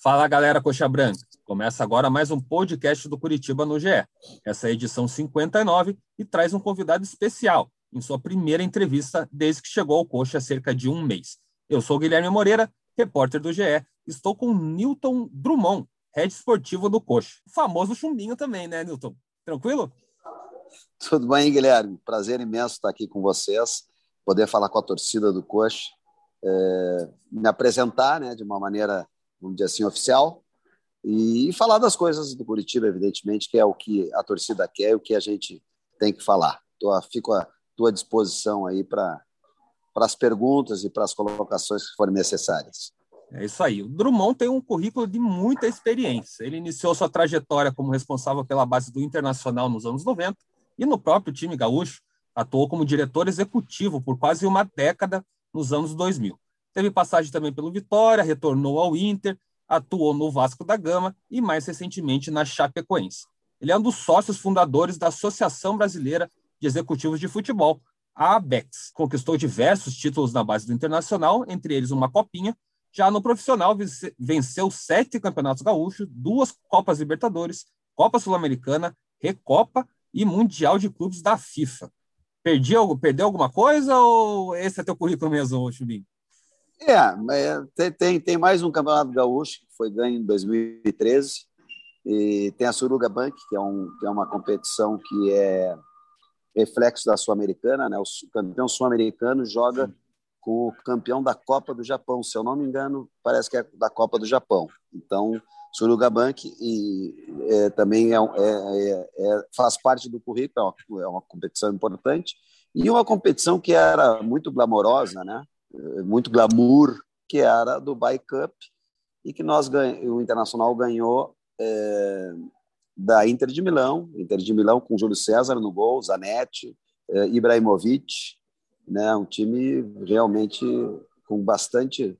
Fala galera Coxa Branca, começa agora mais um podcast do Curitiba no GE. Essa é a edição 59 e traz um convidado especial em sua primeira entrevista desde que chegou ao Coxa há cerca de um mês. Eu sou Guilherme Moreira, repórter do GE. Estou com Newton Drummond, head esportivo do Coxa. O famoso chumbinho também, né, Newton? Tranquilo? Tudo bem, Guilherme. Prazer imenso estar aqui com vocês, poder falar com a torcida do Coxa, é, me apresentar né, de uma maneira vamos dizer assim, oficial, e falar das coisas do Curitiba, evidentemente, que é o que a torcida quer e o que a gente tem que falar. Tô, fico à tua disposição aí para as perguntas e para as colocações que forem necessárias. É isso aí. O Drummond tem um currículo de muita experiência. Ele iniciou sua trajetória como responsável pela base do Internacional nos anos 90 e no próprio time gaúcho atuou como diretor executivo por quase uma década nos anos 2000. Teve passagem também pelo Vitória, retornou ao Inter, atuou no Vasco da Gama e mais recentemente na Chapecoense. Ele é um dos sócios fundadores da Associação Brasileira de Executivos de Futebol, a ABEX. Conquistou diversos títulos na base do Internacional, entre eles uma copinha. Já no profissional, venceu sete campeonatos gaúchos, duas Copas Libertadores, Copa Sul-Americana, Recopa e Mundial de Clubes da FIFA. Perdi, perdeu alguma coisa ou esse é teu currículo mesmo, Chubinho? É, tem, tem mais um campeonato gaúcho que foi ganho em 2013 e tem a Suruga Bank que é, um, que é uma competição que é reflexo da sul-americana, né? O campeão sul-americano joga com o campeão da Copa do Japão, se eu não me engano, parece que é da Copa do Japão. Então, Suruga Bank e é, também é, é, é, é, faz parte do currículo, é uma, é uma competição importante e uma competição que era muito glamourosa, né? Muito glamour, que era a Dubai Cup, e que nós o Internacional ganhou é, da Inter de Milão, Inter de Milão com Júlio César no gol, Zanetti, é, Ibrahimovic, né, um time realmente com bastante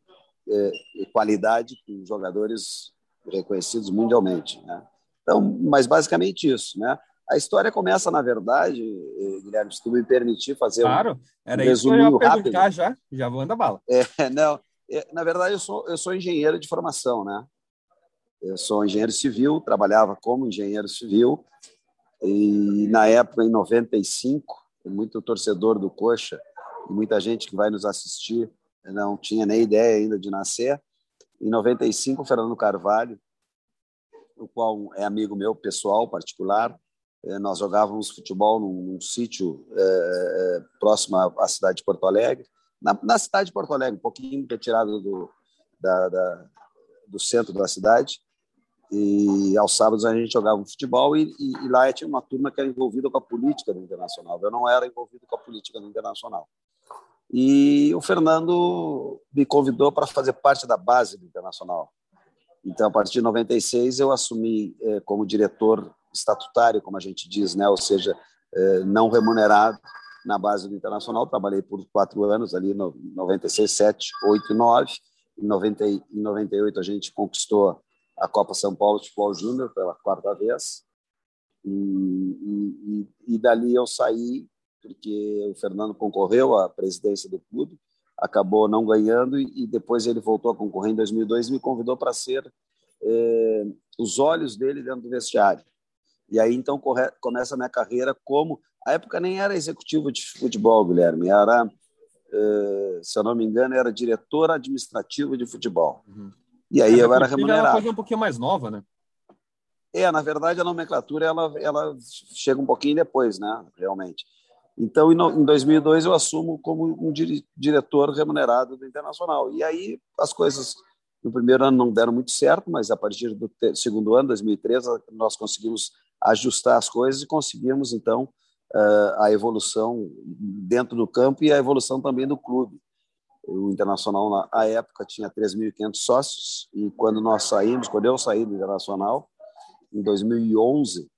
é, qualidade, com jogadores reconhecidos mundialmente. Né? Então, mas basicamente isso, né? A história começa, na verdade, eh, Guilherme, se tu me permitir fazer claro, um, era um isso que eu ia rápido. já, já vou andar bala. É, não, é, na verdade, eu sou, eu sou engenheiro de formação, né? Eu sou engenheiro civil, trabalhava como engenheiro civil, e na época, em 95, muito torcedor do Coxa, e muita gente que vai nos assistir não tinha nem ideia ainda de nascer. Em 95, o Fernando Carvalho, o qual é amigo meu pessoal, particular, nós jogávamos futebol num, num sítio é, próximo à cidade de Porto Alegre, na, na, cidade de Porto Alegre, um pouquinho retirado do, da, da, do centro da cidade. E aos sábados a gente jogava futebol e, e, e, lá tinha uma turma que era envolvida com a política do Internacional. Eu não era envolvido com a política do Internacional. E o Fernando me convidou para fazer parte da base do Internacional. Então, a partir de 96, eu assumi eh, como diretor estatutário, como a gente diz, né? ou seja, é, não remunerado na base do Internacional. Trabalhei por quatro anos ali, no 96, 7, 8 e 9. Em, 90, em 98 a gente conquistou a Copa São Paulo de Futebol Júnior pela quarta vez. E, e, e, dali eu saí porque o Fernando concorreu à presidência do clube, acabou não ganhando e, depois ele voltou a concorrer em 2002 e me convidou para ser é, os olhos dele dentro do vestiário. E aí então corre, começa a minha carreira como. A época nem era executivo de futebol, Guilherme, era, eh, se eu não me engano, era diretor administrativo de futebol. Uhum. E aí eu era remunerado. Era uma coisa um pouquinho mais nova, né? É, na verdade, a nomenclatura ela, ela chega um pouquinho depois, né? Realmente. Então, em 2002, eu assumo como um diretor remunerado do Internacional. E aí as coisas no primeiro ano não deram muito certo, mas a partir do segundo ano, 2013, nós conseguimos ajustar as coisas e conseguimos, então, eh, a evolução dentro do campo e a evolução também do clube. O Internacional, na época, tinha 3.500 sócios e quando nós saímos, quando eu saí do Internacional, em 2011,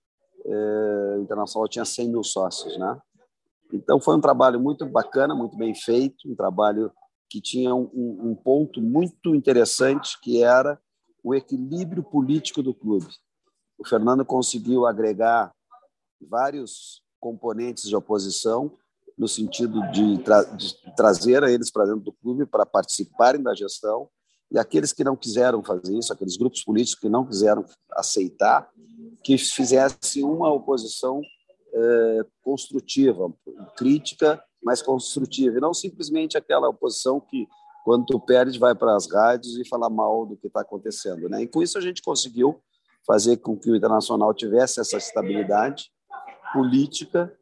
eh, o Internacional tinha 100 mil sócios, né? Então, foi um trabalho muito bacana, muito bem feito, um trabalho que tinha um, um ponto muito interessante, que era o equilíbrio político do clube o Fernando conseguiu agregar vários componentes de oposição no sentido de, tra de trazer eles para dentro do clube para participarem da gestão e aqueles que não quiseram fazer isso, aqueles grupos políticos que não quiseram aceitar, que fizessem uma oposição é, construtiva, crítica, mas construtiva, e não simplesmente aquela oposição que, quando tu perde, vai para as rádios e fala mal do que está acontecendo. Né? E com isso a gente conseguiu fazer com que o Internacional tivesse essa estabilidade política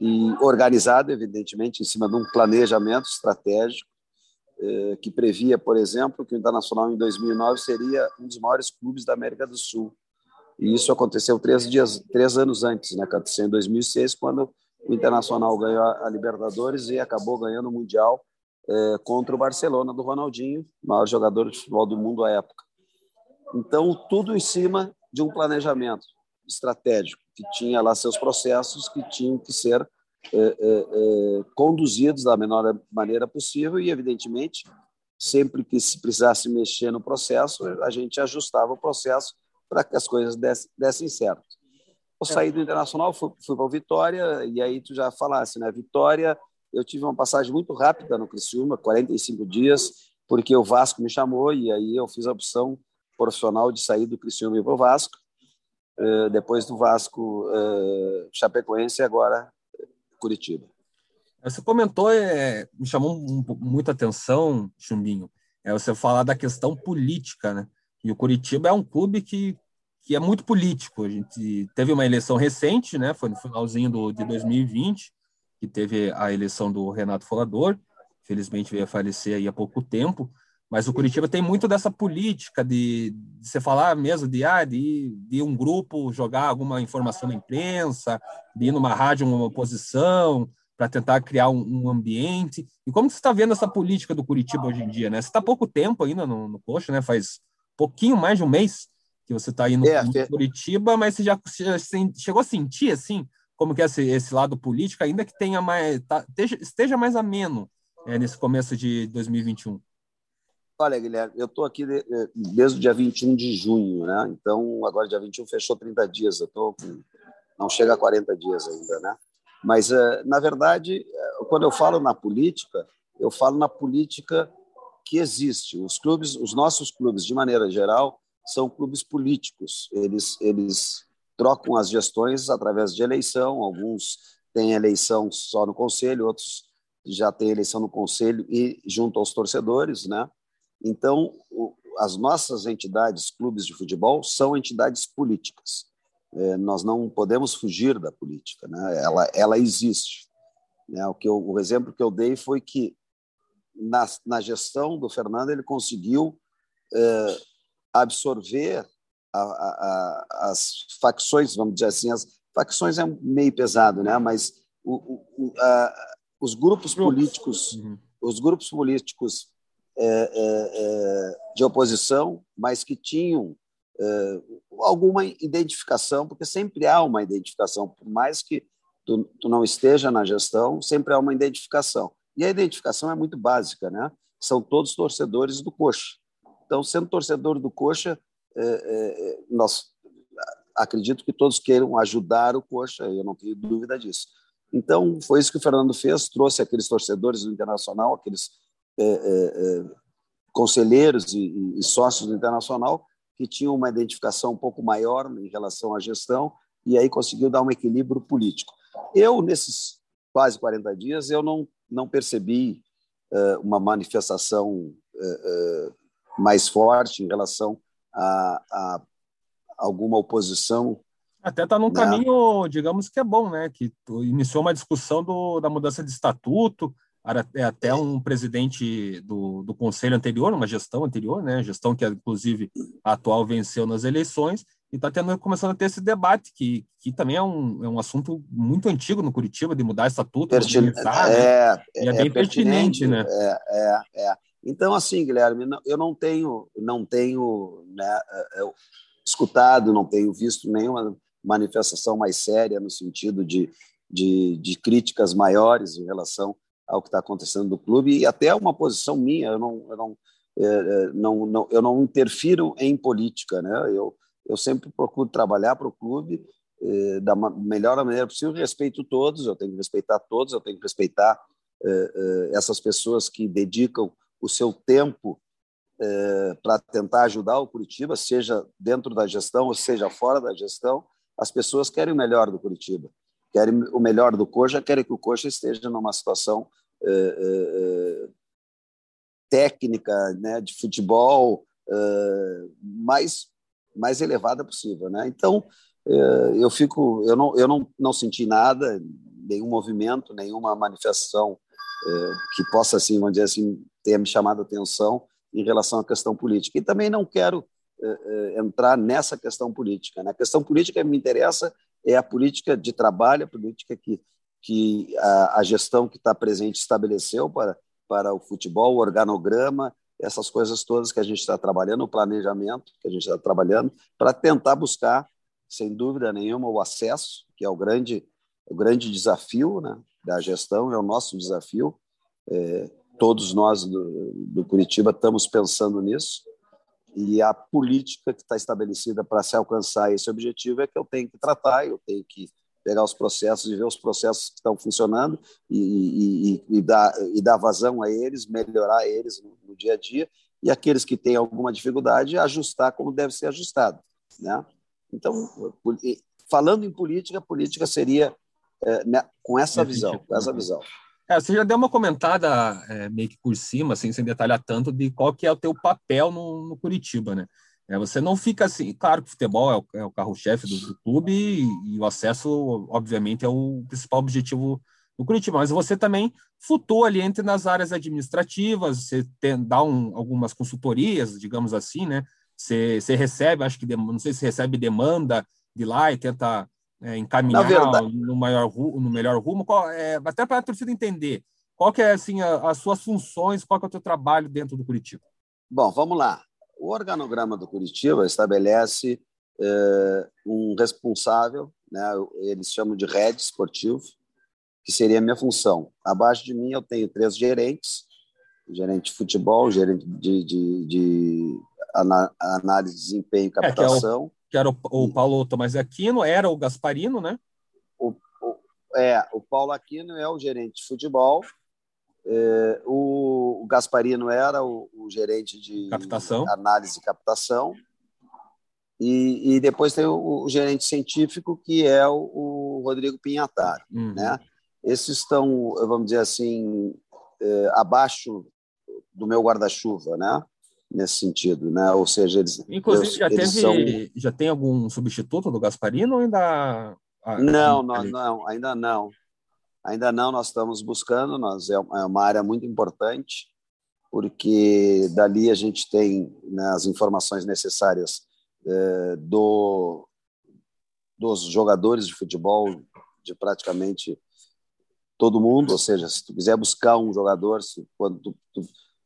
e organizada, evidentemente, em cima de um planejamento estratégico eh, que previa, por exemplo, que o Internacional em 2009 seria um dos maiores clubes da América do Sul. E isso aconteceu três dias, três anos antes, né? Aconteceu em 2006, quando o Internacional ganhou a Libertadores e acabou ganhando o Mundial eh, contra o Barcelona do Ronaldinho, maior jogador de futebol do mundo à época. Então, tudo em cima de um planejamento estratégico que tinha lá seus processos que tinham que ser é, é, é, conduzidos da menor maneira possível e, evidentemente, sempre que se precisasse mexer no processo, a gente ajustava o processo para que as coisas dessem, dessem certo. Eu saí do Internacional, fui, fui para o Vitória, e aí tu já falasse, né? Vitória, eu tive uma passagem muito rápida no Criciúma, 45 dias, porque o Vasco me chamou, e aí eu fiz a opção profissional de sair do Criciúma e para o Vasco. Eh, depois do Vasco, uh, Chapecoense e agora Curitiba. Você comentou, é, me chamou um, muita atenção, Chumbinho, é você falar da questão política, né? E o Curitiba é um clube que, que é muito político. A gente teve uma eleição recente, né? Foi no finalzinho do, de 2020, que teve a eleição do Renato Folador. Felizmente veio a falecer aí há pouco tempo. Mas o Curitiba tem muito dessa política de, de você falar mesmo de, ah, de, de um grupo jogar alguma informação na imprensa, de ir numa rádio, uma oposição, para tentar criar um, um, ambiente. E como você está vendo essa política do Curitiba hoje em dia? Né? Você está pouco tempo ainda no, no Coxa, né? faz pouquinho mais de um mês que você está aí no, é, no Curitiba, mas você já, já, chegou a sentir assim como que é esse, esse lado político, ainda que tenha mais, tá, esteja, esteja mais ameno é, nesse começo de 2021? Olha, Guilherme, eu estou aqui desde o dia 21 de junho, né? Então, agora dia 21 fechou 30 dias, eu com... não chega a 40 dias ainda, né? Mas, eh, na verdade, eh, quando eu falo na política, eu falo na política que existe. Os clubes, os nossos clubes, de maneira geral, são clubes políticos. Eles, eles trocam as gestões através de eleição, alguns têm eleição só no conselho, outros já têm eleição no conselho e junto aos torcedores, né? Então, as nossas entidades, clubes de futebol, são entidades políticas. É, nós não podemos fugir da política, né? ela, ela existe. Né? O, que eu, o exemplo que eu dei foi que, na, na gestão do Fernando, ele conseguiu é, absorver a, a, a, as facções, vamos dizer assim, as facções é meio pesado, né? mas o, o, os grupos políticos, uhum. os grupos políticos de oposição, mas que tinham é, alguma identificação, porque sempre há uma identificação, por mais que tu, tu, não esteja na gestão, sempre há uma identificação. E a identificação é muito básica, né? São todos torcedores do Coxa. Então, sendo torcedor do Coxa, é, é, nós acredito que todos queiram ajudar o Coxa, eu não tenho dúvida disso. Então, foi isso que o Fernando fez, trouxe aqueles torcedores do Internacional, aqueles é, é, é, conselheiros e, e, sócios do Internacional que tinham uma identificação um pouco maior em relação à gestão e aí conseguiu dar um equilíbrio político. Eu, nesses quase 40 dias, eu não, não percebi uh, uma manifestação uh, uh, mais forte em relação a, a alguma oposição até está num né? caminho, digamos que é bom, né? Que iniciou uma discussão do, da mudança de estatuto, até um presidente do, do conselho anterior, uma gestão anterior, né, gestão que inclusive a atual venceu nas eleições, e está tendo começando a ter esse debate que, que também é um, é um assunto muito antigo no Curitiba de mudar estatuto, Pertin né? é, e é, é bem pertinente, pertinente, né? É, é, é. Então assim, Guilherme, eu não tenho não tenho né, é, escutado, não tenho visto nenhuma manifestação mais séria no sentido de, de, de críticas maiores em relação ao que está acontecendo no clube e até uma posição minha. Eu não, eu não, é, é, não, não, eu não interfiro em política, né? Eu, eu sempre procuro trabalhar para o clube é, da melhor maneira possível. Respeito todos, eu tenho que respeitar todos, eu tenho que respeitar é, é, essas pessoas que dedicam o seu tempo é, para tentar ajudar o Curitiba, seja dentro da gestão ou seja fora da gestão, as pessoas querem o melhor do Curitiba, querem o melhor do Coxa, querem que o Coxa esteja numa situação técnica, né, de futebol mais mais elevada possível, né? Então eu fico, eu não eu não, não senti nada, nenhum movimento, nenhuma manifestação que possa assim, vamos dizer assim, tenha me chamado a atenção em relação à questão política. E também não quero entrar nessa questão política. Né? A questão política que me interessa é a política de trabalho, a política que, que a, a gestão que está presente estabeleceu para, para o futebol, o organograma, essas coisas todas que a gente está trabalhando, o planejamento que a gente está trabalhando, para tentar buscar, sem dúvida nenhuma, o acesso, que é o grande, o grande desafio né, da gestão, é o nosso desafio. É, todos nós do, do Curitiba estamos pensando nisso e a política que está estabelecida para se alcançar esse objetivo é que eu tenho que tratar, eu tenho que pegar os processos e ver os processos que estão funcionando e, e, e, dar, e dar vazão a eles, melhorar eles no, no, dia a dia, e aqueles que têm alguma dificuldade, ajustar como deve ser ajustado. Né? Então, falando em política, política seria é, né, com essa visão, com essa visão. É, você já deu uma comentada é, meio que por cima, assim, sem detalhar tanto, de qual que é o teu papel no, no Curitiba, né? É, você não fica assim, claro que o futebol é o, é o carro-chefe do, do, clube e, e, o acesso, obviamente, é o principal objetivo do Curitiba, mas você também flutua ali entre nas áreas administrativas, você tem, dá um, algumas consultorias, digamos assim, né? Você, você recebe, acho que, não sei se recebe demanda de lá e tenta é, encaminhar no, maior, no melhor rumo? Qual, é, até para a torcida entender, qual que é assim, a, as suas funções, qual que é o teu trabalho dentro do Curitiba? Bom, vamos lá. O organograma do Curitiba estabelece é, um responsável, né, eles chamam de head esportivo, que seria a minha função. Abaixo de mim eu tenho três gerentes, gerente de futebol, gerente de, de, de análise de desempenho e captação. É, é que era o, o Paulo Tomás Aquino, era o Gasparino, né? O, o, é, o Paulo Aquino é o gerente de futebol, é, o, o, Gasparino era o, o, gerente de captação. análise e captação, e, e depois tem o, o, gerente científico, que é o, Rodrigo Pinhataro. Uhum. Né? Esses estão, vamos dizer assim, é, abaixo do meu guarda-chuva, né? nesse sentido, né? Ou seja, eles inclusive já eles teve, são... já tem algum substituto do Gasparino ou ainda ah, não, não, não, ainda não, ainda não. Nós estamos buscando, nós é, é uma área muito importante porque dali a gente tem né, as informações necessárias é, do dos jogadores de futebol de praticamente todo mundo, ou seja, se tu quiser buscar um jogador, se, quando tu, tu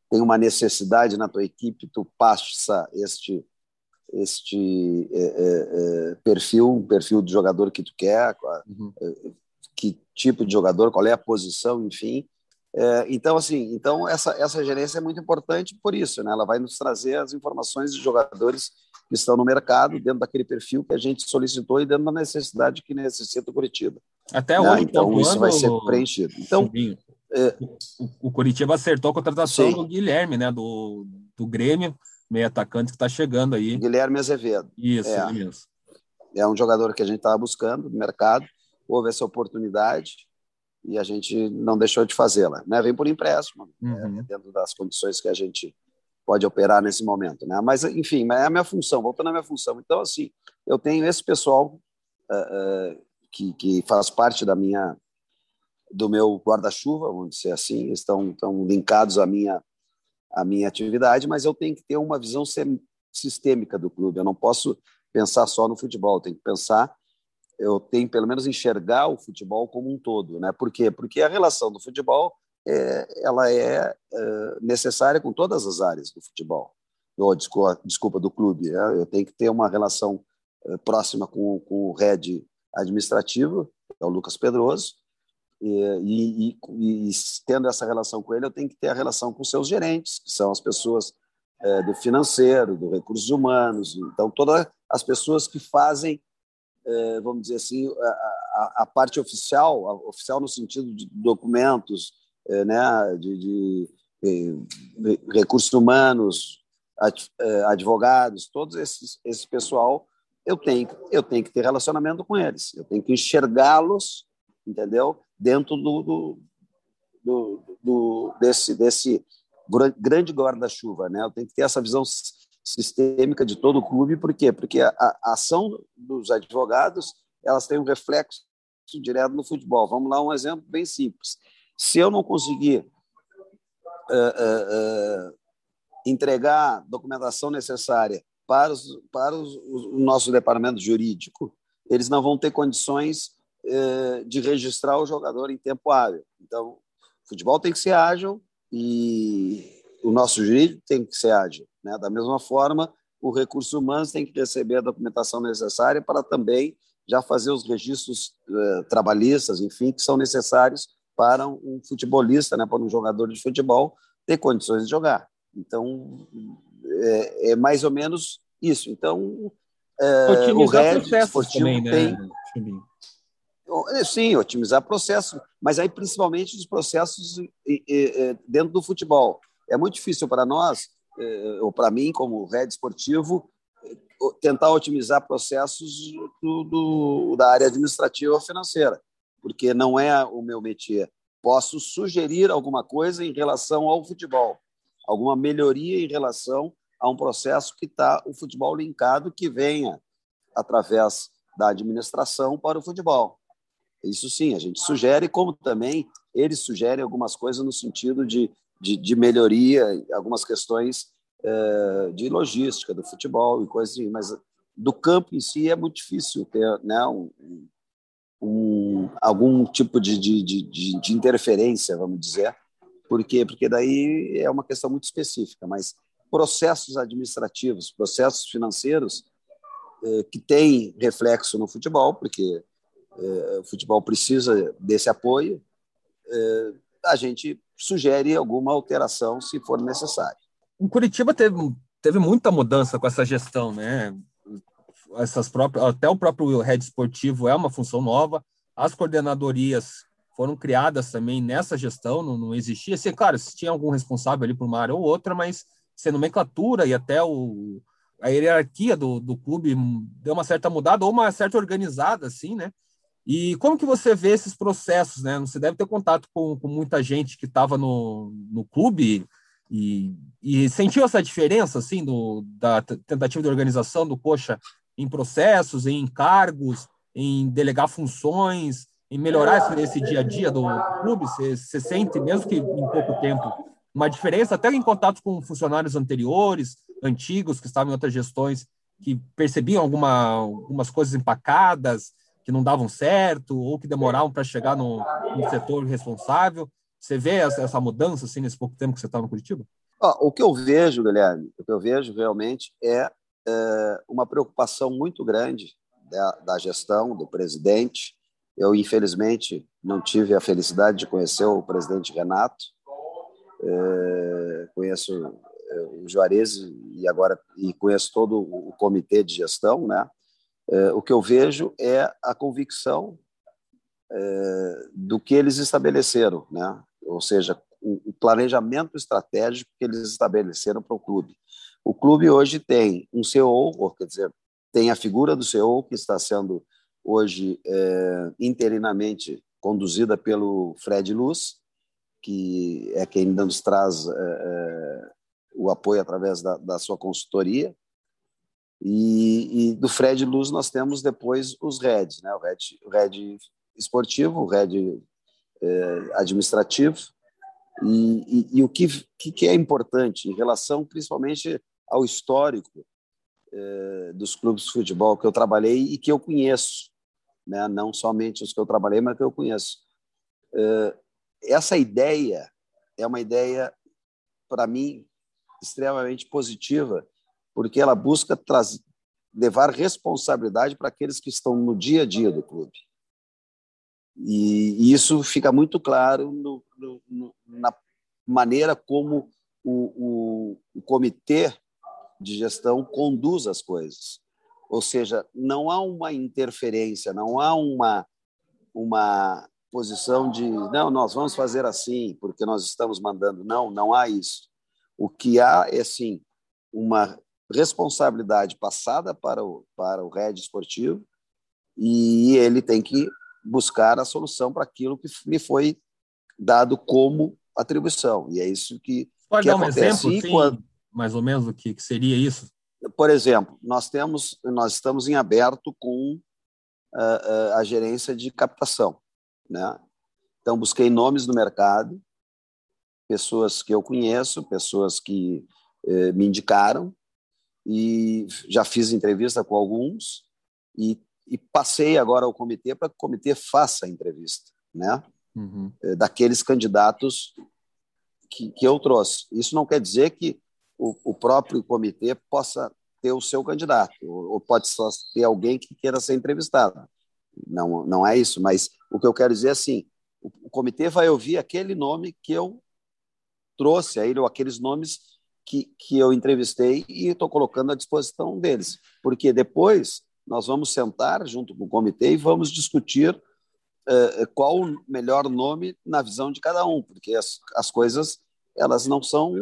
tem uma necessidade na tua equipe, tu passa este este é, é, é perfil, um perfil de jogador que tu quer, uhum. Que tipo de jogador, qual é a posição, enfim. É, então, assim, então essa, essa gerência é muito importante por isso, né? Ela vai nos trazer as informações de jogadores que estão no mercado, dentro daquele perfil que a gente solicitou e dentro da necessidade que necessita o Curitiba. Até né? Então, isso vai ser preenchido. Então, é, o, o Curitiba acertou a contratação Sim. do Guilherme, né? Do, do Grêmio, meio atacante que está chegando aí. Guilherme Azevedo. Isso, é, mesmo. É um jogador que a gente estava buscando no mercado, houve essa oportunidade e a gente não deixou de fazê-la. Né? Vem por empréstimo, né? uhum. dentro das condições que a gente pode operar nesse momento. Né? Mas, enfim, é a minha função, voltando à minha função. Então, assim, eu tenho esse pessoal uh, uh, que, que faz parte da minha do meu guarda-chuva, vamos dizer assim, estão, estão linkados à minha, à minha atividade, mas eu tenho que ter uma visão sistêmica do clube. Eu não posso pensar só no futebol, eu tenho que pensar, eu tenho pelo menos enxergar o futebol como um todo, né? Por quê? Porque a relação do futebol é, ela é, é necessária com todas as áreas do futebol. Oh, desculpa, desculpa, do clube. Né? Eu tenho que ter uma relação próxima com, com o head administrativo, é o Lucas Pedroso, e, e, e, tendo essa relação com ele, eu tenho que ter a relação com seus gerentes, que são as pessoas é, do financeiro, do recursos humanos, então todas as pessoas que fazem, vamos dizer assim, a, a, a, parte oficial, a, oficial no sentido de documentos, é, né, de, de, de recursos humanos, eh, advogados, todos esses esse pessoal, eu tenho eu tenho que ter relacionamento com eles, eu tenho que enxergá-los, entendeu? Dentro do, do, do, do desse desse grande guarda-chuva, né? Eu tenho que ter essa visão sistêmica de todo o clube, por quê? Porque a, a ação dos advogados elas têm um reflexo direto no futebol. Vamos lá, um exemplo bem simples. Se eu não conseguir uh, uh, uh, entregar a documentação necessária para, os, para os, o nosso departamento jurídico, eles não vão ter condições de registrar o jogador em tempo hábil. Então, o futebol tem que ser ágil e o nosso jurídico tem que ser ágil. Né? Da mesma forma, o recurso humano tem que receber a documentação necessária para também já fazer os registros eh, trabalhistas, enfim, que são necessários para um futebolista, né, para um jogador de futebol ter condições de jogar. Então, é, é mais ou menos isso. Então, é, o Red esportivo também, né, tem... É, sim, otimizar processos, mas aí principalmente os processos dentro do futebol. É muito difícil para nós, é, ou para mim, como Red esportivo, tentar otimizar processos do, do, da área administrativa financeira, porque não é o meu métier. Posso sugerir alguma coisa em relação ao futebol, alguma melhoria em relação a um processo que está o futebol linkado, que venha através da administração para o futebol. Isso sim, a gente sugere, como também eles sugerem algumas coisas no sentido de, de, de melhoria, algumas questões é, de logística do futebol e coisas assim, mas do campo em si é muito difícil ter né, um, um, algum tipo de, de, de, de, interferência, vamos dizer. Por quê? Porque daí é uma questão muito específica, mas processos administrativos, processos financeiros é, que têm reflexo no futebol, porque é, o futebol precisa desse apoio, a gente sugere alguma alteração se for necessário o Curitiba teve, teve muita mudança com essa gestão, né? Essas próprias, até o próprio head esportivo é uma função nova. As coordenadorias foram criadas também nessa gestão, não, não existia. Assim, claro, se tinha algum responsável ali por uma área ou outra, mas se a nomenclatura e até o, a hierarquia do, do clube deu uma certa mudada ou uma certa organizada, assim, né? E como que você vê esses processos, né? Você deve ter contato com, com muita gente que estava no, no clube, e, e sentiu essa diferença, assim, do, da tentativa de organização do Coxa em processos, em encargos, em delegar funções, em melhorar esse, esse dia a dia do clube? Você, você sente, mesmo que em pouco tempo, uma diferença, até em contato com funcionários anteriores, antigos, que estavam em outras gestões, que percebiam alguma, algumas coisas empacadas, que não davam certo, ou que demoravam para chegar no, no setor responsável. Você vê essa, essa mudança assim nesse pouco tempo que você está no Curitiba? o que eu vejo, Guilherme, o que eu vejo realmente é, é uma preocupação muito grande da, da, gestão, do presidente. Eu, infelizmente, não tive a felicidade de conhecer o presidente Renato. É, conheço é, o Juarez e agora e conheço todo o comitê de gestão, né? É, o que eu vejo é a convicção é, do que eles estabeleceram, né? ou seja, o, planejamento estratégico que eles estabeleceram para o clube. O clube hoje tem um CEO, quer dizer, tem a figura do CEO que está sendo hoje é, interinamente conduzida pelo Fred Luz, que é quem nos traz é, o apoio através da, da sua consultoria. E, e, do Fred Luz nós temos depois os Reds, né? o, Red, o Red esportivo, o Red é, administrativo. E, e, e o que, que, é importante em relação principalmente ao histórico é, dos clubes de futebol que eu trabalhei e que eu conheço, né? não somente os que eu trabalhei, mas que eu conheço. É, essa ideia é uma ideia, para mim, extremamente positiva, porque ela busca trazer, levar responsabilidade para aqueles que estão no dia a dia do clube. E, isso fica muito claro no, no, na maneira como o, o, o comitê de gestão conduz as coisas. Ou seja, não há uma interferência, não há uma, uma posição de não, nós vamos fazer assim porque nós estamos mandando. Não, não há isso. O que há é sim uma responsabilidade passada para o, para o head esportivo e ele tem que buscar a solução para aquilo que me foi dado como atribuição. E é isso que, Pode que dar um exemplo, sim, quando... mais ou menos, o que, que seria isso? Por exemplo, nós temos, nós estamos em aberto com uh, uh, a gerência de captação, né? Então busquei nomes no mercado, pessoas que eu conheço, pessoas que uh, me indicaram e já fiz entrevista com alguns e, e passei agora ao comitê para que o comitê faça a entrevista, né? Uhum. Eh, daqueles candidatos que, que eu trouxe. Isso não quer dizer que o, o próprio comitê possa ter o seu candidato, ou, pode só ter alguém que queira ser entrevistado. Não, não é isso, mas o que eu quero dizer é assim, o, o comitê vai ouvir aquele nome que eu trouxe a ele, ou aqueles nomes que, que eu entrevistei e estou colocando à disposição deles. Porque depois nós vamos sentar junto com o comitê e vamos discutir uh, qual o melhor nome na visão de cada um, porque as, as coisas elas não são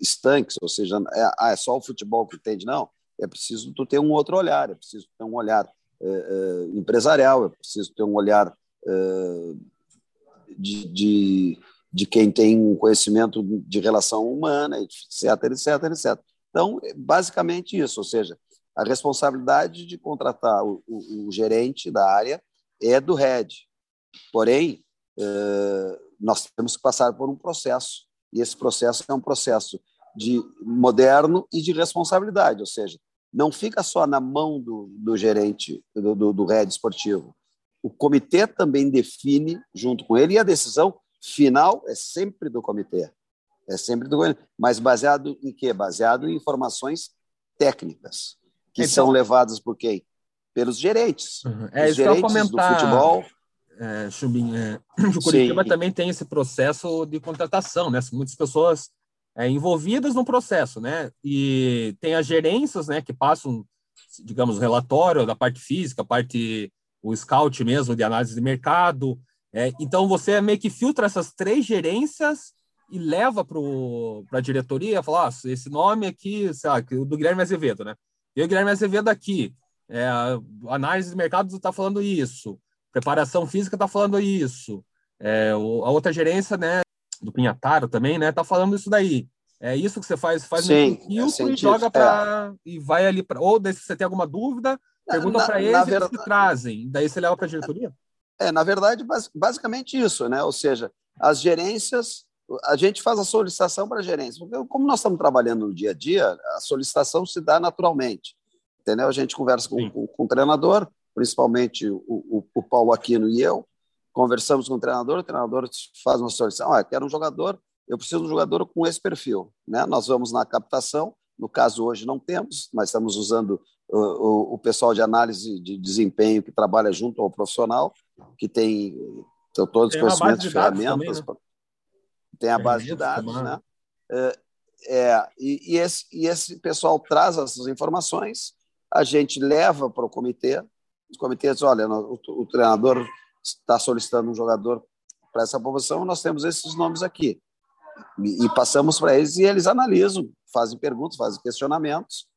estanques, ou seja, é, ah, é só o futebol que entende, não. É preciso tu ter um outro olhar, é preciso ter um olhar uh, uh, empresarial, é preciso ter um olhar de, de de quem tem um conhecimento de relação humana, etc, etc, etc. Então, é basicamente isso, ou seja, a responsabilidade de contratar o, o, o gerente da área é do head. Porém, eh, nós temos que passar por um processo, e esse processo é um processo de moderno e de responsabilidade, ou seja, não fica só na mão do, do gerente, do, do, do head esportivo. O comitê também define junto com ele, e a decisão final é sempre do comitê. É sempre do comitê. Mas baseado em quê? Baseado em informações técnicas, que então, são levadas por quem? Pelos gerentes. Uhum. É, Os gerentes do futebol. É, Chubin, é, o Curitiba Sim. também tem esse processo de contratação, né? Muitas pessoas é, envolvidas no processo, né? E tem as gerências, né, que passam, digamos, relatório da parte física, parte o scout mesmo de análise de mercado, é, então você meio que filtra essas três gerências e leva para a diretoria, fala, ah, esse nome aqui, sei lá, do Guilherme Azevedo, né? E o Guilherme Azevedo aqui, é, análise de mercado está falando isso, preparação física está falando isso, é, a outra gerência, né, do Pinhataro também, né, está falando isso daí. É isso que você faz, faz Sim, um filtro é e joga para é. e vai ali para ou se você tem alguma dúvida, pergunta para eles, verdade... eles te trazem, daí você leva para a diretoria. É, na verdade, basicamente isso, né? Ou seja, as gerências, a gente faz a solicitação para a gerência, porque como nós estamos trabalhando no dia a dia, a solicitação se dá naturalmente, entendeu? A gente conversa com, com, com o treinador, principalmente o, o, o, Paulo Aquino e eu, conversamos com o treinador, o treinador faz uma solicitação, ah, quero um jogador, eu preciso de um jogador com esse perfil, né? Nós vamos na captação, no caso hoje não temos, mas estamos usando o, o, o pessoal de análise de desempenho que trabalha junto ao profissional, que tem, tem todos os conhecimentos, de ferramentas, também, né? tem a base de dados, né? É, é, e, e, esse, e esse pessoal traz essas informações, a gente leva para o comitê, os comitês, olha, o, o treinador está solicitando um jogador para essa posição, nós temos esses nomes aqui. E, e passamos para eles e eles analisam, fazem perguntas, fazem questionamentos,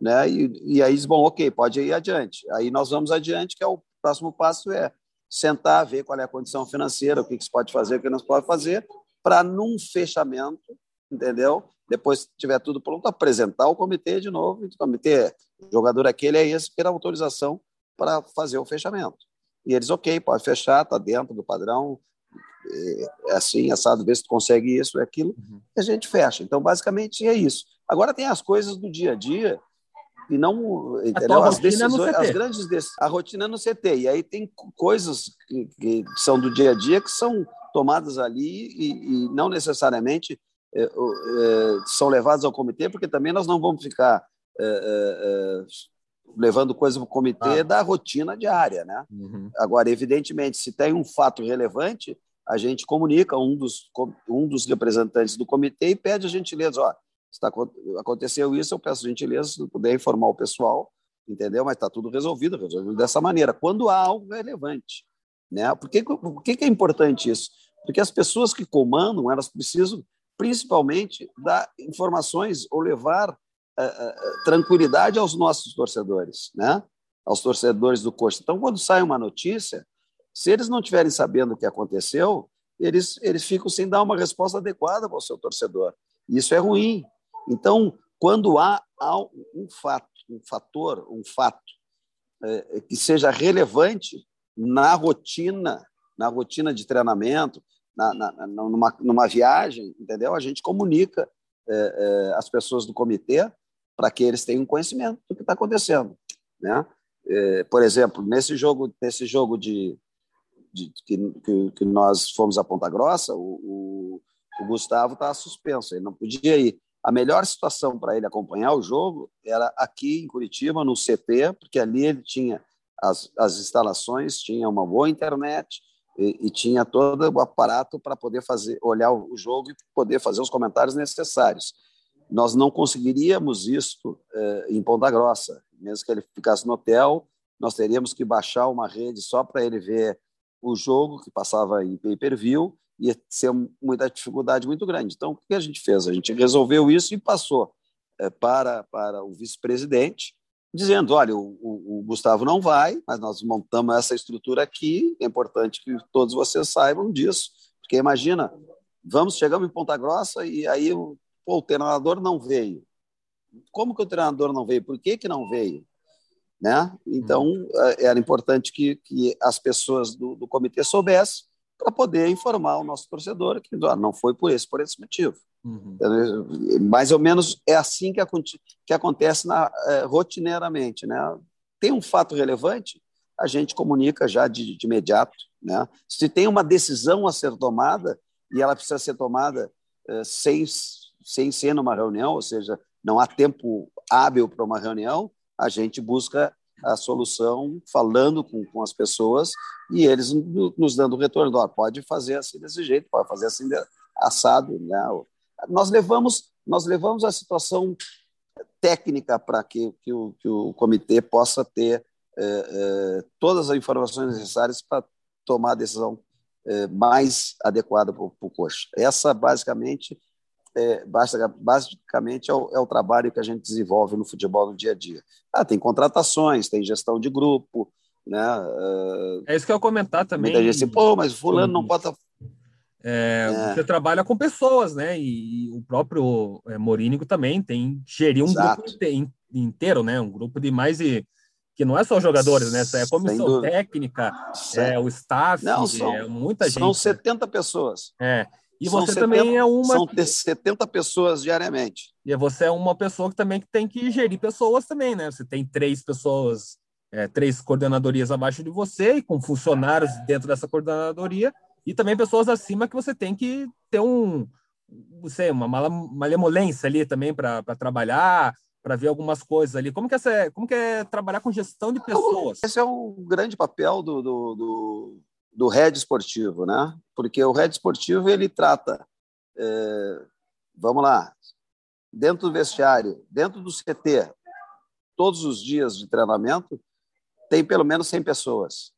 né? E, e aí bom, ok, pode ir adiante. Aí nós vamos adiante, que é o próximo passo é sentar, ver qual é a condição financeira, o que, se pode fazer, o que não se pode fazer, para num fechamento, entendeu? Depois que tiver tudo pronto, apresentar o comitê de novo, o comitê, o jogador aquele é esse, ter autorização para fazer o fechamento. E eles, ok, pode fechar, está dentro do padrão, é assim, assado, ver se tu consegue isso, é aquilo, uhum. e a gente fecha. Então, basicamente, é isso. Agora tem as coisas do dia a dia e não entendeu? As decisões, as grandes a rotina no CT. E aí tem coisas que, que são do dia a dia que são tomadas ali e, e não necessariamente é, é, são levadas ao comitê, porque também nós não vamos ficar é, é, é levando coisa para o comitê ah. da rotina diária, né? Uhum. Agora, evidentemente, se tem um fato relevante, a gente comunica um dos um dos representantes do comitê e pede a gentileza, ó, está, aconteceu isso, eu peço gentileza se puder informar o pessoal, entendeu? Mas está tudo resolvido, resolvido dessa maneira. Quando há algo relevante, né? Por que, por que é importante isso? Porque as pessoas que comandam, elas precisam, principalmente, dar informações ou levar uh, tranquilidade aos nossos torcedores, né? aos torcedores do Coxa. Então, quando sai uma notícia, se eles não estiverem sabendo o que aconteceu, eles, eles ficam sem dar uma resposta adequada para o seu torcedor. Isso é ruim. Então, quando há, há um fato, um fator, um fato é, que seja relevante na rotina, na rotina de treinamento, na, na, numa, numa viagem, entendeu? A gente comunica é, é, as pessoas do comitê para que eles tenham conhecimento do que está acontecendo, né? É, por exemplo, nesse jogo, nesse jogo de, de que, que, nós fomos a Ponta Grossa, o, o, o Gustavo estava suspenso, ele não podia ir. A melhor situação para ele acompanhar o jogo era aqui em Curitiba, no CT, porque ali ele tinha as, as instalações, tinha uma boa internet, e, e tinha todo o aparato para poder fazer olhar o jogo e poder fazer os comentários necessários. Nós não conseguiríamos isso eh, em Ponta Grossa, mesmo que ele ficasse no hotel, nós teríamos que baixar uma rede só para ele ver o jogo que passava em pay-per-view ia ser muita dificuldade muito grande. Então, o que a gente fez? A gente resolveu isso e passou eh, para, para o vice-presidente, dizendo: olha, o, o, o, Gustavo não vai, mas nós montamos essa estrutura aqui, é importante que todos vocês saibam disso, porque imagina, vamos, chegamos em Ponta Grossa e aí o, pô, o treinador não veio. Como que o treinador não veio? Por que, que não veio? Né? Então, uhum. é, era importante que, que as pessoas do, do comitê soubessem para poder informar o nosso torcedor que ah, não foi por esse, por esse motivo. Uhum. Mais ou menos é assim que, que acontece na, é, rotineiramente. Né? Tem um fato relevante, a gente comunica já de, de imediato. Né? Se tem uma decisão a ser tomada e ela precisa ser tomada é, sem, sem ser numa reunião, ou seja, não há tempo hábil para uma reunião, a gente busca a solução falando com, com as pessoas e eles nos dando retorno. Oh, pode fazer assim desse jeito, pode fazer assim assado. Né? nós levamos nós levamos a situação técnica para que, que, o, que o comitê possa ter é, é, todas as informações necessárias para tomar a decisão é, mais adequada para o coxa. Essa, basicamente, é, basicamente é o, é o, trabalho que a gente desenvolve no futebol no dia a dia. Ah, tem contratações, tem gestão de grupo, né? É isso que eu ia comentar também. Muita gente diz, pô, mas fulano não pode é, é. Você trabalha com pessoas, né? E, e o próprio é, Morínigo também tem gerir um Exato. grupo inteiro, né? Um grupo de mais de que não é só jogadores, né? É a comissão técnica, é o staff, não, são, é muita gente. São 70 pessoas. É. E são você 70, também é uma. São 70 pessoas diariamente. E você é uma pessoa que também tem que gerir pessoas também, né? Você tem três pessoas, é, três coordenadorias abaixo de você, e com funcionários dentro dessa coordenadoria, e também pessoas acima que você tem que ter um, não sei, uma malemolência ali também para trabalhar, para ver algumas coisas ali. Como que, é, como que é trabalhar com gestão de pessoas? Esse é o grande papel do, do, do, do head esportivo, né? Porque o head esportivo ele trata, é, vamos lá, dentro do vestiário, dentro do CT, todos os dias de treinamento, tem pelo menos 100 pessoas.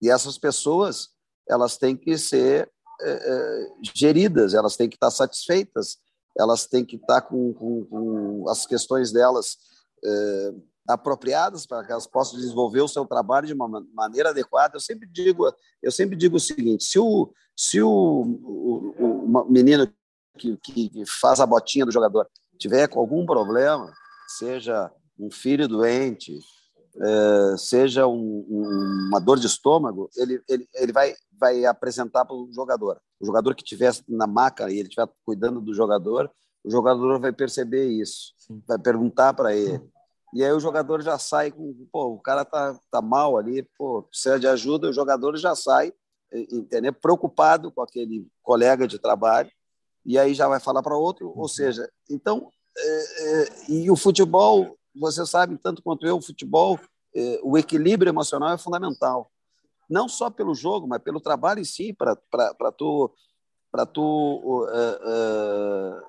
E essas pessoas elas têm que ser é, é, geridas, elas têm que estar satisfeitas, elas têm que estar com, com, com as questões delas é, apropriadas para que elas possam desenvolver o seu trabalho de uma maneira adequada. Eu sempre digo, eu sempre digo o seguinte: se o, se o, o, o menino que, que faz a botinha do jogador tiver com algum problema, seja um filho doente, é, seja um, um, uma dor de estômago, ele, ele, ele vai, vai apresentar para o jogador. O jogador que estiver na maca e ele estiver cuidando do jogador, o jogador vai perceber isso, Sim. vai perguntar para ele. E aí o jogador já sai com, pô, o cara tá, tá mal ali, pô, precisa de ajuda, o jogador já sai, entendeu? Preocupado com aquele colega de trabalho, e aí já vai falar para outro, ou uhum. seja, então, é, é, e o futebol você sabe tanto quanto eu, o futebol, eh, o equilíbrio emocional é fundamental. Não só pelo jogo, mas pelo trabalho em si, para tu, pra tu uh, uh,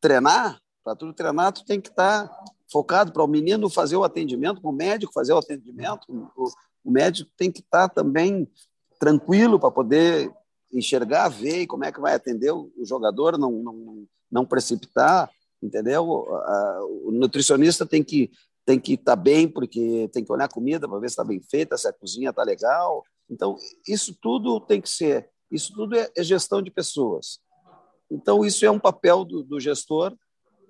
treinar. Para tu treinar, tu tem que estar tá focado para o menino fazer o atendimento, para o médico fazer o atendimento. O, o médico tem que estar também tranquilo para poder enxergar, ver como é que vai atender o, o jogador, não, não, não precipitar entendeu? O nutricionista tem que tem que estar tá bem porque tem que olhar a comida para ver se está bem feita, se a cozinha está legal. Então isso tudo tem que ser, isso tudo é, é gestão de pessoas. Então isso é um papel do, do gestor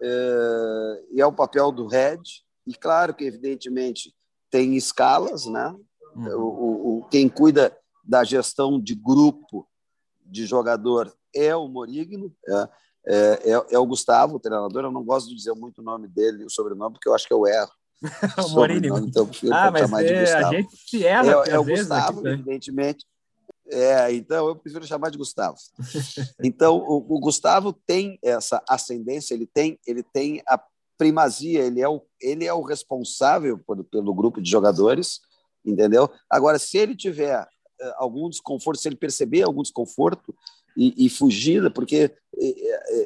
é, e é um papel do head. E claro que evidentemente tem escalas, né? Uhum. O, o, quem cuida da gestão de grupo de jogador é o Morigno, é, é, é, o Gustavo, o treinador. Eu não gosto de dizer muito o nome dele, o sobrenome, porque eu acho que eu erro. o Morigno. Então, ah, mas é, a gente se erra. É, é o Gustavo, aqui, né? evidentemente. É, então eu prefiro chamar de Gustavo. Então o, o, Gustavo tem essa ascendência, ele tem, ele tem a primazia, ele é o, ele é o responsável por, pelo grupo de jogadores, entendeu? Agora, se ele tiver uh, algum desconforto, se ele perceber algum desconforto e, e fugir, porque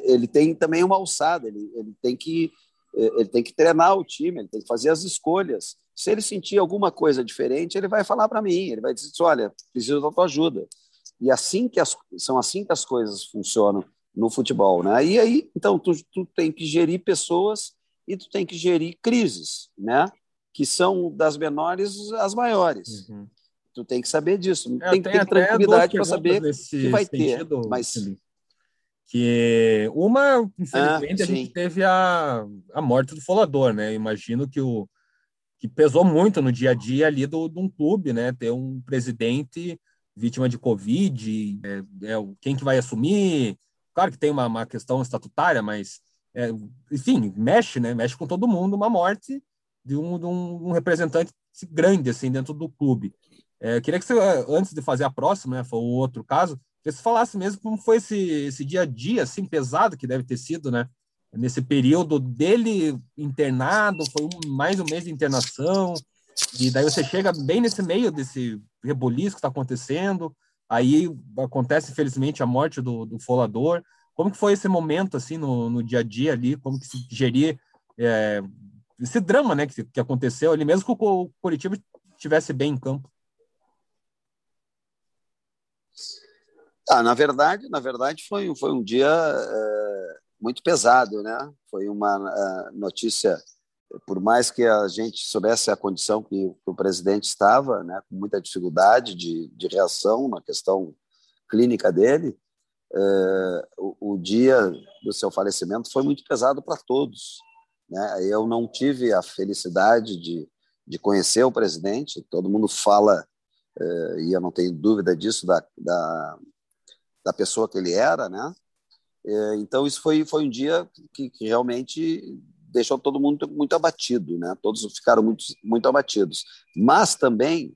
ele tem também uma alçada, ele, ele tem que ele tem que treinar o time, ele tem que fazer as escolhas. Se ele sentir alguma coisa diferente, ele vai falar para mim, ele vai dizer: olha, preciso da tua ajuda. E assim que as, são assim que as coisas funcionam no futebol, né? E aí, então, tu, tu tem que gerir pessoas e tu tem que gerir crises, né? Que são das menores às maiores. Uhum. Tu tem que saber disso. É, tem que ter tranquilidade para saber que vai sentido, ter. Mas que uma, infelizmente, ah, a gente teve a, a morte do Folador, né? Imagino que o que pesou muito no dia a dia ali do, de um clube, né? Ter um presidente vítima de Covid, é, é, quem que vai assumir? Claro que tem uma, uma questão estatutária, mas é, enfim, mexe, né? Mexe com todo mundo uma morte de um, de um, um representante grande assim dentro do clube. É, queria que você, antes de fazer a próxima, né, foi o outro caso, que você falasse mesmo como foi esse, esse dia a dia assim pesado que deve ter sido, né? Nesse período dele internado, foi um, mais um mês de internação, e daí você chega bem nesse meio desse reboliço que está acontecendo, aí acontece, infelizmente, a morte do, do folador. Como que foi esse momento, assim, no, no dia a dia ali? Como que se gerir é, esse drama, né, que, que aconteceu ali, mesmo que o Curitiba estivesse bem em campo? Ah, na verdade, na verdade foi, foi um dia é, muito pesado, né? Foi uma é, notícia, por mais que a gente soubesse a condição que, o presidente estava, né, com muita dificuldade de, de reação na questão clínica dele, Uh, o, o, dia do seu falecimento foi muito pesado para todos. Né? Eu não tive a felicidade de, de conhecer o presidente, todo mundo fala, uh, e eu não tenho dúvida disso, da, da, da pessoa que ele era. Né? Uh, então, isso foi, foi um dia que, que, realmente deixou todo mundo muito abatido, né? todos ficaram muito, muito abatidos. Mas também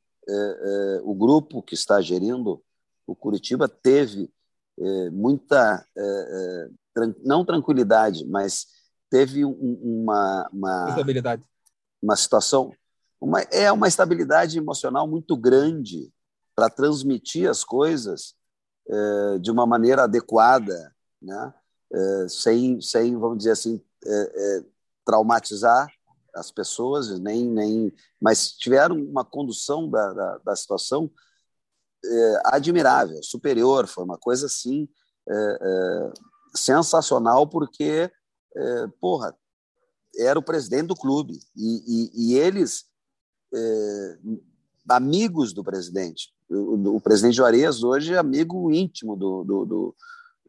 o grupo que está gerindo o Curitiba teve é, muita, é, é, não tranquilidade, mas teve uma, uma, estabilidade. uma situação, uma, é uma estabilidade emocional muito grande para transmitir as coisas é, de uma maneira adequada, né? É, sem, sem, vamos dizer assim, é, traumatizar as pessoas, nem, nem, mas tiveram uma condução da, da, da situação admirável, superior, foi uma coisa assim sensacional, porque, porra, era o presidente do clube e, e, e eles, amigos do presidente, o, o, presidente Juarez hoje é amigo íntimo do, do, do,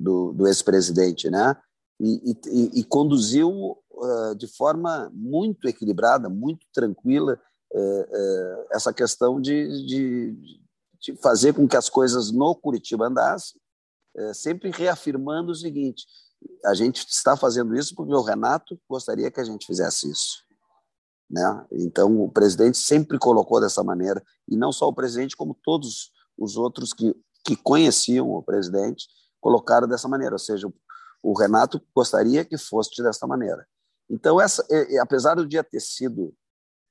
do, do ex-presidente, né? E, e, e conduziu uh, de forma muito equilibrada, muito tranquila, uh, uh, essa questão de, de, de fazer com que as coisas no Curitiba andassem, sempre reafirmando o seguinte: a gente está fazendo isso porque o Renato gostaria que a gente fizesse isso. Né? Então, o presidente sempre colocou dessa maneira, e não só o presidente, como todos os outros que, que conheciam o presidente colocaram dessa maneira, ou seja, o Renato gostaria que fosse dessa maneira. Então, essa, apesar do dia ter sido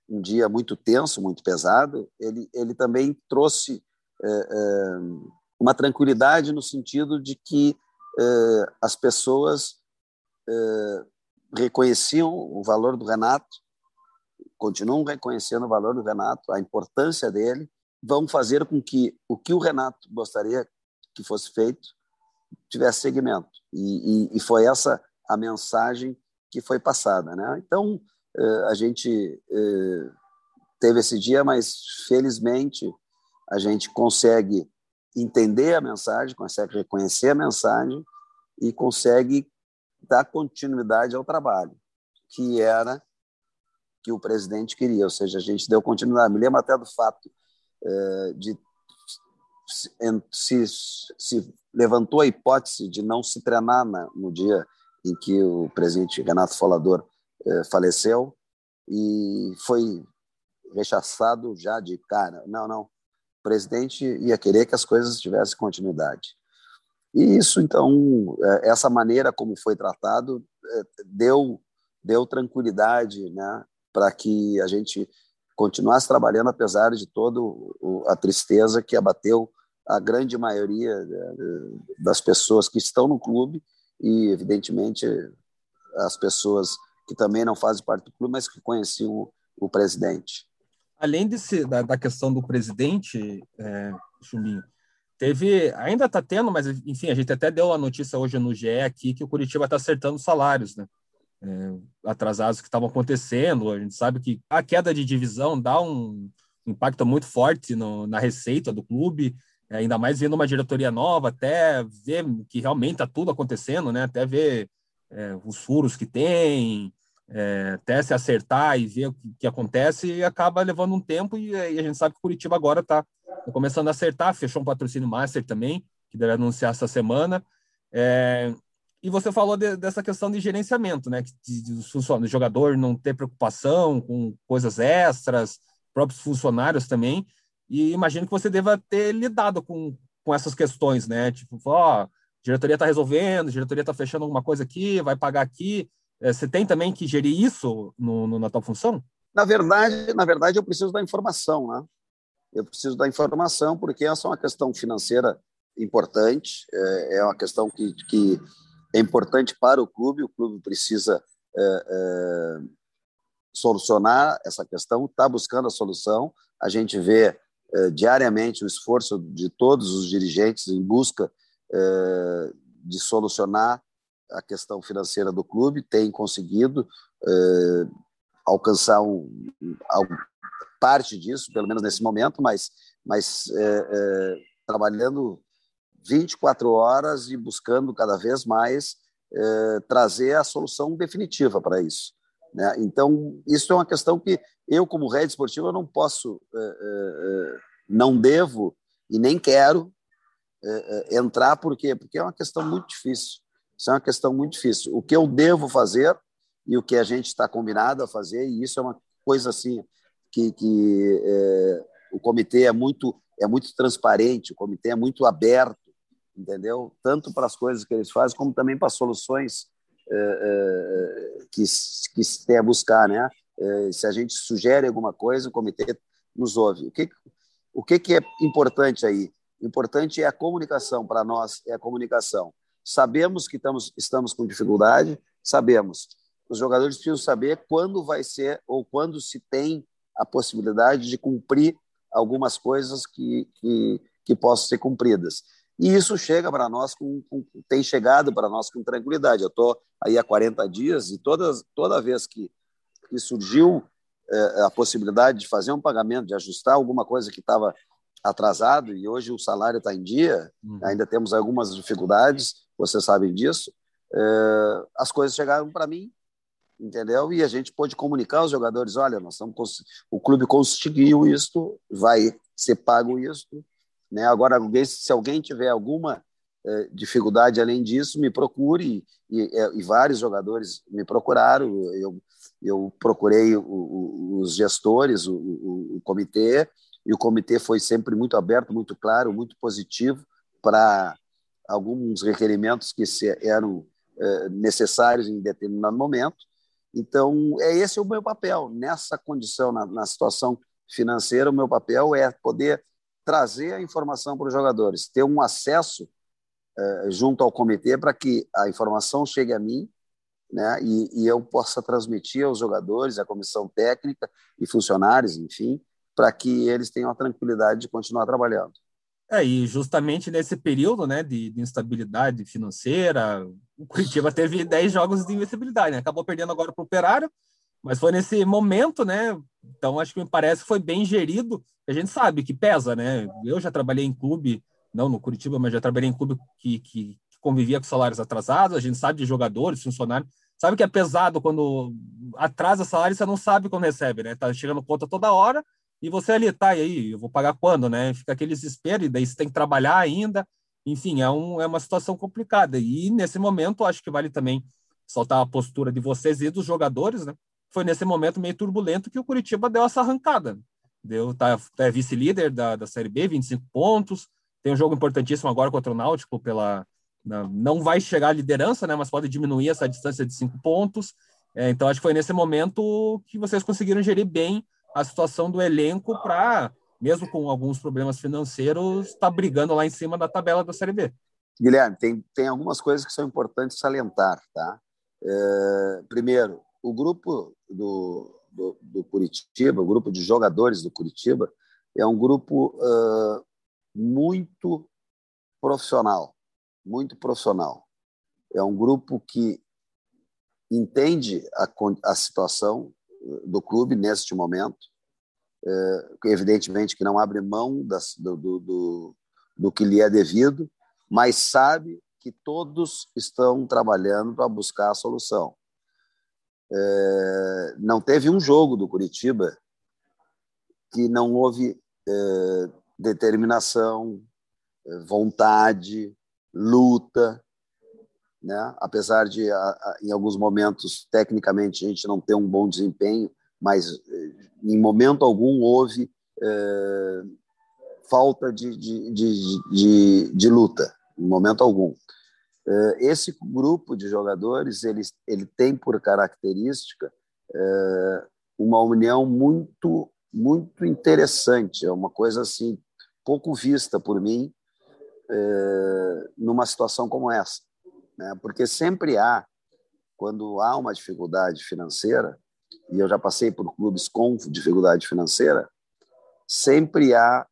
um dia muito tenso, muito pesado, ele, ele também trouxe é, é, uma tranquilidade no sentido de que é, as pessoas reconheciam o valor do Renato, continuam reconhecendo o valor do Renato, a importância dele, vão fazer com que o que o Renato gostaria que fosse feito tivesse segmento. E, e, e foi essa a mensagem que foi passada. Né? Então, eh, a gente eh, teve esse dia, mas felizmente a gente consegue entender a mensagem, consegue reconhecer a mensagem e consegue dar continuidade ao trabalho, que era que o presidente queria, ou seja, a gente deu continuidade. Me lembro até do fato eh, de se, se, levantou a hipótese de não se treinar no dia em que o presidente Renato Folador eh, faleceu e foi rechaçado já de cara. Não, não. O presidente ia querer que as coisas tivessem continuidade. E isso, então, eh, essa maneira como foi tratado eh, deu deu tranquilidade, né, para que a gente continuasse trabalhando apesar de toda a tristeza que abateu a grande maioria das pessoas que estão no clube e, evidentemente, as pessoas que também não fazem parte do clube, mas que conheciam o, o presidente. Além desse, da, da questão do presidente, é, Chumbinho, teve, ainda está tendo, mas enfim, a gente até deu a notícia hoje no GE aqui que o Curitiba está acertando os salários, né? É, atrasados que estavam acontecendo. A gente sabe que a queda de divisão dá um impacto muito forte no, na receita do clube. É, ainda mais vendo uma diretoria nova, até ver que realmente está tudo acontecendo, né? Até ver é, os furos que tem, é, até se acertar e ver o que, que, acontece, e acaba levando um tempo, e, e a gente sabe que Curitiba agora está começando a acertar, fechou um patrocínio Master também, que deve anunciar essa semana. É, e você falou de, dessa questão de gerenciamento, né? De, de, do jogador não ter preocupação com coisas extras, próprios funcionários também. E imagino que você deva ter lidado com, com essas questões, né? Tipo, ó, a diretoria está resolvendo, diretoria está fechando alguma coisa aqui, vai pagar aqui. É, você tem também que gerir isso no, no, na tua função? Na verdade, na verdade, eu preciso da informação, né? Eu preciso da informação porque essa é uma questão financeira importante, é, é uma questão que, que é importante para o clube. O clube precisa é, é, solucionar essa questão, está buscando a solução. A gente vê eh, diariamente o esforço de todos os dirigentes em busca eh, de solucionar a questão financeira do clube, tem conseguido eh, alcançar um, parte disso, pelo menos nesse momento, mas, mas trabalhando 24 horas e buscando cada vez mais trazer a solução definitiva para isso. Né? Então, isso é uma questão que eu, como rede esportiva, não posso, é, é, não devo e nem quero entrar, por quê? Porque é uma questão muito difícil. Isso é uma questão muito difícil. O que eu devo fazer e o que a gente está combinado a fazer, e isso é uma coisa assim que, que é, o comitê é muito é muito transparente, o comitê é muito aberto, entendeu? Tanto para as coisas que eles fazem, como também para as soluções que, que se tem a buscar, né? É, se a gente sugere alguma coisa, o comitê nos ouve. O que, o que, que é importante aí? Importante é a comunicação para nós, é a comunicação. Sabemos que estamos, estamos com dificuldade, sabemos. Os jogadores precisam saber quando vai ser ou quando se tem a possibilidade de cumprir algumas coisas que, que, que possam ser cumpridas. E isso chega para nós, com, com, tem chegado para nós com tranquilidade. Eu estou aí há 40 dias e todas, toda vez que, que surgiu é, a possibilidade de fazer um pagamento, de ajustar alguma coisa que estava atrasado e hoje o salário está em dia, uhum. ainda temos algumas dificuldades, vocês sabem disso, é, as coisas chegaram para mim, entendeu? E a gente pôde comunicar aos jogadores, olha, nós estamos, o clube conseguiu isto, vai ser pago isto, né? Agora, se alguém tiver alguma eh, dificuldade além disso, me procure. E, e, e, vários jogadores me procuraram. Eu, eu procurei o, o, os gestores, o, o, comitê, e o comitê foi sempre muito aberto, muito claro, muito positivo para alguns requerimentos que se, eram eh, necessários em determinado momento. Então, é esse o meu papel. Nessa condição, na, na situação financeira, o meu papel é poder trazer a informação para os jogadores, ter um acesso é, junto ao comitê para que a informação chegue a mim né, e, e, eu possa transmitir aos jogadores, à comissão técnica e funcionários, enfim, para que eles tenham a tranquilidade de continuar trabalhando. É, e justamente nesse período né, de, de instabilidade financeira, o Curitiba teve 10 jogos de invencibilidade, né? Acabou perdendo agora para o Operário, mas foi nesse momento, né? Então acho que me parece que foi bem gerido. A gente sabe que pesa, né? Eu já trabalhei em clube, não no Curitiba, mas já trabalhei em clube que, que, que convivia com salários atrasados. A gente sabe de jogadores, funcionários. Sabe que é pesado quando atrasa salário, você não sabe quando recebe, né? Tá chegando conta toda hora e você ali, tá, e aí, eu vou pagar quando, né? Fica aquele desespero, e daí você tem que trabalhar ainda. Enfim, é, um, é uma situação complicada. E nesse momento, acho que vale também soltar a postura de vocês e dos jogadores, né? Foi nesse momento meio turbulento que o Curitiba deu essa arrancada. Deu, tá, é vice-líder da, da Série B, 25 pontos. Tem um jogo importantíssimo agora contra o Náutico pela. Na, não vai chegar à liderança, né? Mas pode diminuir essa distância de cinco pontos. É, então, acho que foi nesse momento que vocês conseguiram gerir bem a situação do elenco para, mesmo com alguns problemas financeiros, estar tá brigando lá em cima da tabela da Série B. Guilherme, tem, tem algumas coisas que são importantes salientar. Tá? É, primeiro, o grupo do, do, do, Curitiba, o grupo de jogadores do Curitiba, é um grupo uh, muito profissional, muito profissional. É um grupo que entende a, a situação, do clube neste momento. É, evidentemente que não abre mão das, do, do, do, do que lhe é devido, mas sabe que todos estão trabalhando para buscar a solução. É, não teve um jogo do Curitiba que não houve é, determinação, é, vontade, luta, né? apesar de, em alguns momentos, tecnicamente, a gente não ter um bom desempenho, mas eh, em momento algum houve é, falta de, de, de, de, de luta, em momento algum. É, esse grupo de jogadores ele, ele tem por característica é, uma união muito muito interessante, é uma coisa assim pouco vista por mim numa situação como essa né? porque sempre há, quando há uma dificuldade financeira, e eu já passei por clubes com dificuldade financeira, sempre há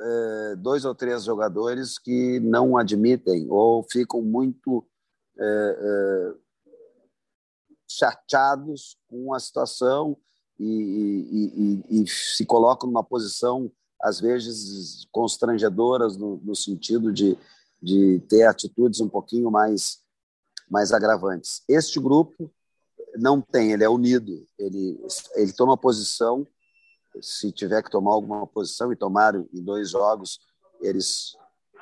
é, dois ou três jogadores que não admitem ou ficam muito é, chateados com a situação e, e, e, e, se colocam numa posição, às vezes, constrangedoras no, no sentido de, de ter atitudes um pouquinho mais mais agravantes. Este grupo não tem, ele é unido, ele, ele toma posição, se tiver que tomar alguma posição, e tomaram em dois jogos, eles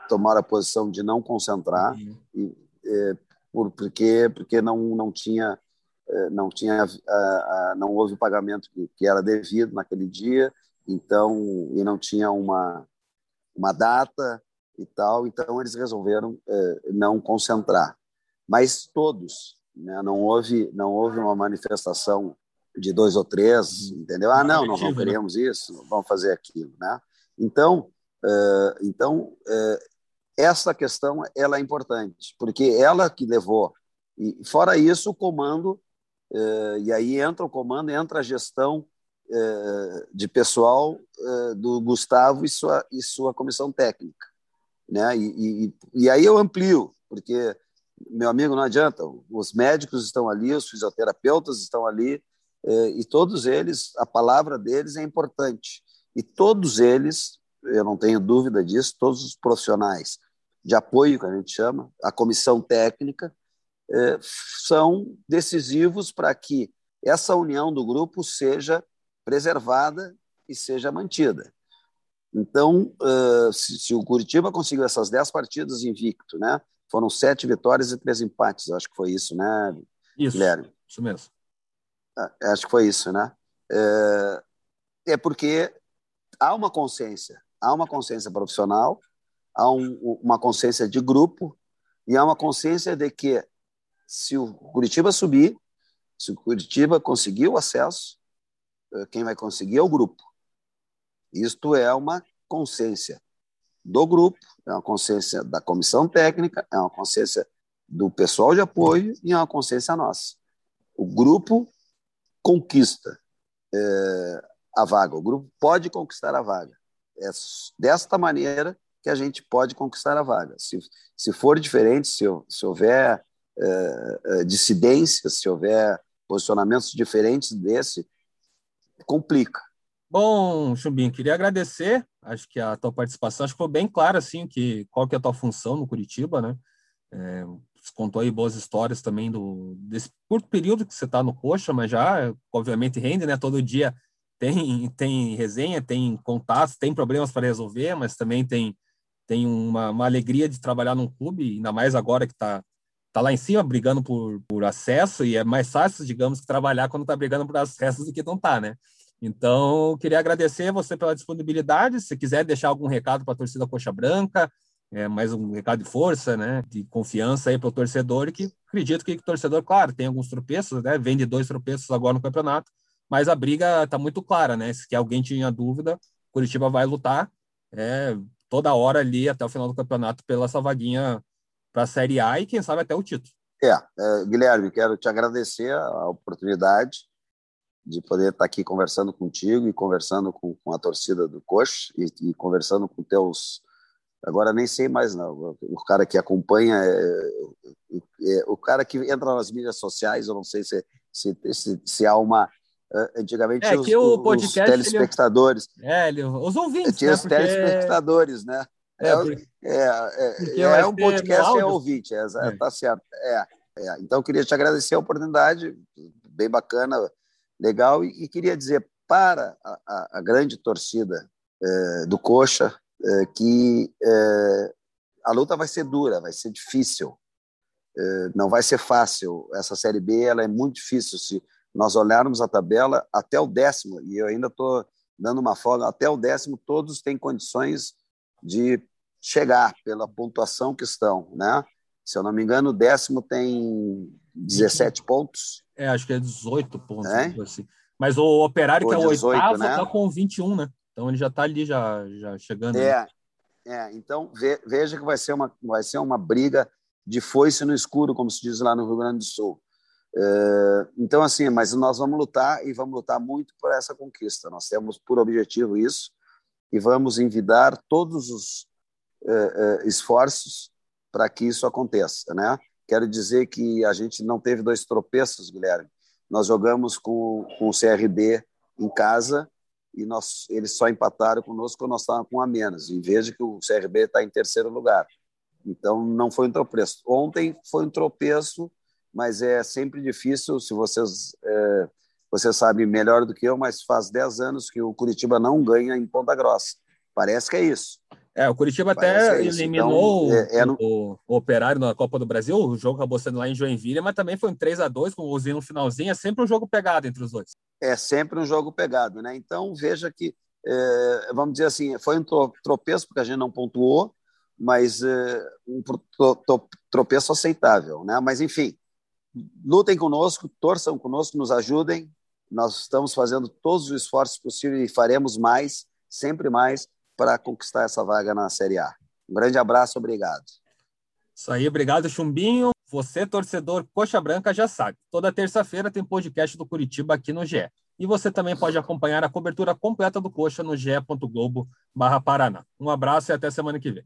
tomaram a posição de não concentrar, uhum. e, é, por, porque, porque não, não tinha, é, não, tinha a, a, não houve o pagamento que, que era devido naquele dia, então, e não tinha uma, uma data e tal, então eles resolveram é, não concentrar mas todos. Né? Não houve não houve uma manifestação de dois ou três, entendeu? Ah, não, nós não né? queremos isso, vamos fazer aquilo, né? Então, uh, então uh, essa questão ela é importante, porque ela que levou e fora isso o comando uh, e aí entra o comando, entra a gestão de pessoal do Gustavo e sua e sua comissão técnica, né? E, e, e aí eu amplio, porque meu amigo, não adianta. Os médicos estão ali, os fisioterapeutas estão ali, e todos eles, a palavra deles é importante. E todos eles, eu não tenho dúvida disso, todos os profissionais de apoio, que a gente chama, a comissão técnica, é, são decisivos para que essa união do grupo seja preservada e seja mantida. Então, se o Curitiba conseguiu essas dez partidas invicto, né, foram sete vitórias e três empates, acho que foi isso, né, isso, Guilherme? Isso mesmo. É, acho que foi isso, né? É, é porque há uma consciência, há uma consciência profissional, há um, uma consciência de grupo e há uma consciência de que se o Curitiba subir, se o Curitiba conseguir o acesso, é, quem vai conseguir é o grupo. Isto é uma consciência do grupo, é uma consciência da comissão técnica, é uma consciência do pessoal de apoio e é uma consciência nossa. O grupo conquista é, a vaga, o grupo pode conquistar a vaga. É desta maneira que a gente pode conquistar a vaga. Se, se for diferente, se, se houver é, dissidências, se houver posicionamentos diferentes desse, complica. Bom, Chumbinho, queria agradecer. Acho que a tua participação acho que foi bem clara, assim, que qual que é a tua função no Curitiba, né? É, contou aí boas histórias também do desse curto período que você está no Coxa, mas já, obviamente, rende, né? Todo dia tem tem resenha, tem contatos, tem problemas para resolver, mas também tem tem uma, uma alegria de trabalhar num clube, ainda mais agora que está tá lá em cima brigando por, por acesso e é mais fácil, digamos, que trabalhar quando está brigando por acesso do que não está, né? Então, queria agradecer você pela disponibilidade. Se quiser deixar algum recado para a torcida Coxa Branca, é, mais um recado de força, né, de confiança aí para o torcedor, que acredito que o torcedor, claro, tem alguns tropeços, né, vem de dois tropeços agora no campeonato, mas a briga está muito clara, né, se alguém tinha dúvida, Curitiba vai lutar é, toda hora ali até o final do campeonato pela essa vaguinha para a Série A e quem sabe até o título. É, é, Guilherme, quero te agradecer a oportunidade de poder estar aqui conversando contigo e conversando com, com a torcida do Coxa e, e, conversando com teus. Agora nem sei mais não. O cara que acompanha, é, é, o cara que entra nas mídias sociais, eu não sei se, se, se, se há uma. É, antigamente é, os, o podcast, os telespectadores. Ele, é, ele, os ouvintes. Tinha né, os porque... telespectadores, né? É, é, é, é um podcast, é ouvinte, é, tá certo. É, é, então, queria te agradecer a oportunidade, bem bacana legal. E, e queria dizer para a, a, a grande torcida é, do Coxa é, que é, a luta vai ser dura, vai ser difícil, é, não vai ser fácil. Essa Série B ela é muito difícil. Se nós olharmos a tabela até o décimo, e eu ainda estou dando uma folga, até o décimo todos têm condições de chegar pela pontuação que estão, né? Se eu não me engano, o décimo tem 17 pontos. É, acho que é 18 pontos. É? Assim. Mas o Operário, que é o 18, oitavo, está né? com 21, né? Então ele já está ali, já, já chegando. É, é então ve, veja que vai ser, uma, vai ser uma briga de foice no escuro, como se diz lá no Rio Grande do Sul. É, então, assim, mas nós vamos lutar e vamos lutar muito por essa conquista. Nós temos por objetivo isso e vamos envidar todos os é, é, esforços para que isso aconteça, né? Quero dizer que a gente não teve dois tropeços, Guilherme. Nós jogamos com, com o CRB em casa e nós, eles só empataram conosco quando nós estávamos com a menos. E veja que o CRB está em terceiro lugar. Então, não foi um tropeço. Ontem foi um tropeço, mas é sempre difícil, se vocês... É, você sabe melhor do que eu, mas faz 10 anos que o Curitiba não ganha em Ponta Grossa. Parece que é isso. É, o Curitiba até eliminou então, é, é no... o, o, Operário na Copa do Brasil. O jogo acabou sendo lá em Joinville, mas também foi um 3 a 2 com o Ozinho no finalzinho. É sempre um jogo pegado entre os dois. É sempre um jogo pegado, né? Então veja que, é, vamos dizer assim, foi um tropeço porque a gente não pontuou, mas é, um tropeço aceitável, né? Mas enfim, lutem conosco, torçam conosco, nos ajudem. Nós estamos fazendo todos os esforços possíveis e faremos mais, sempre mais para conquistar essa vaga na Série A. Um grande abraço, obrigado. Isso aí, obrigado, Chumbinho. Você, torcedor Coxa Branca, já sabe. Toda terça-feira tem podcast do Curitiba aqui no GE. E você também pode acompanhar a cobertura completa do Coxa no ge.globo Paraná. Um abraço e até semana que vem.